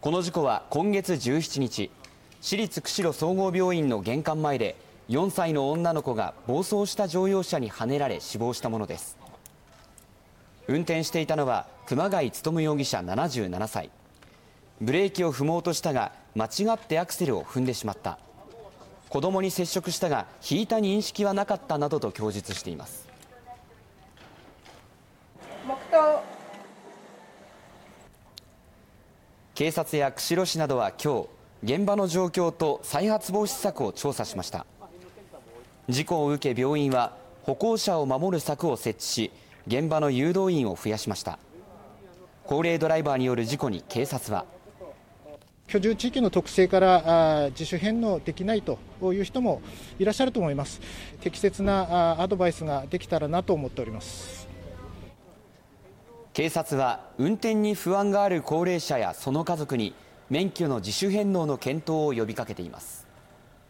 この事故は今月17日市立釧路総合病院の玄関前で4歳の女の子が暴走した乗用車にはねられ死亡したものです。運転していたのは熊谷勉容疑者77歳。ブレーキを踏もうとしたが間違ってアクセルを踏んでしまった。子供に接触したが引いた認識はなかったなどと供述しています。警察や釧路市などは今日現場の状況と再発防止策を調査しました。事故を受け病院は歩行者を守る柵を設置し現場の誘導員を増やしました。高齢ドライバーによる事故に警察は。居住地域の特性から自主返納できないという人もいらっしゃると思います。適切なアドバイスができたらなと思っております。警察は運転に不安がある高齢者やその家族に免許の自主返納の検討を呼びかけています。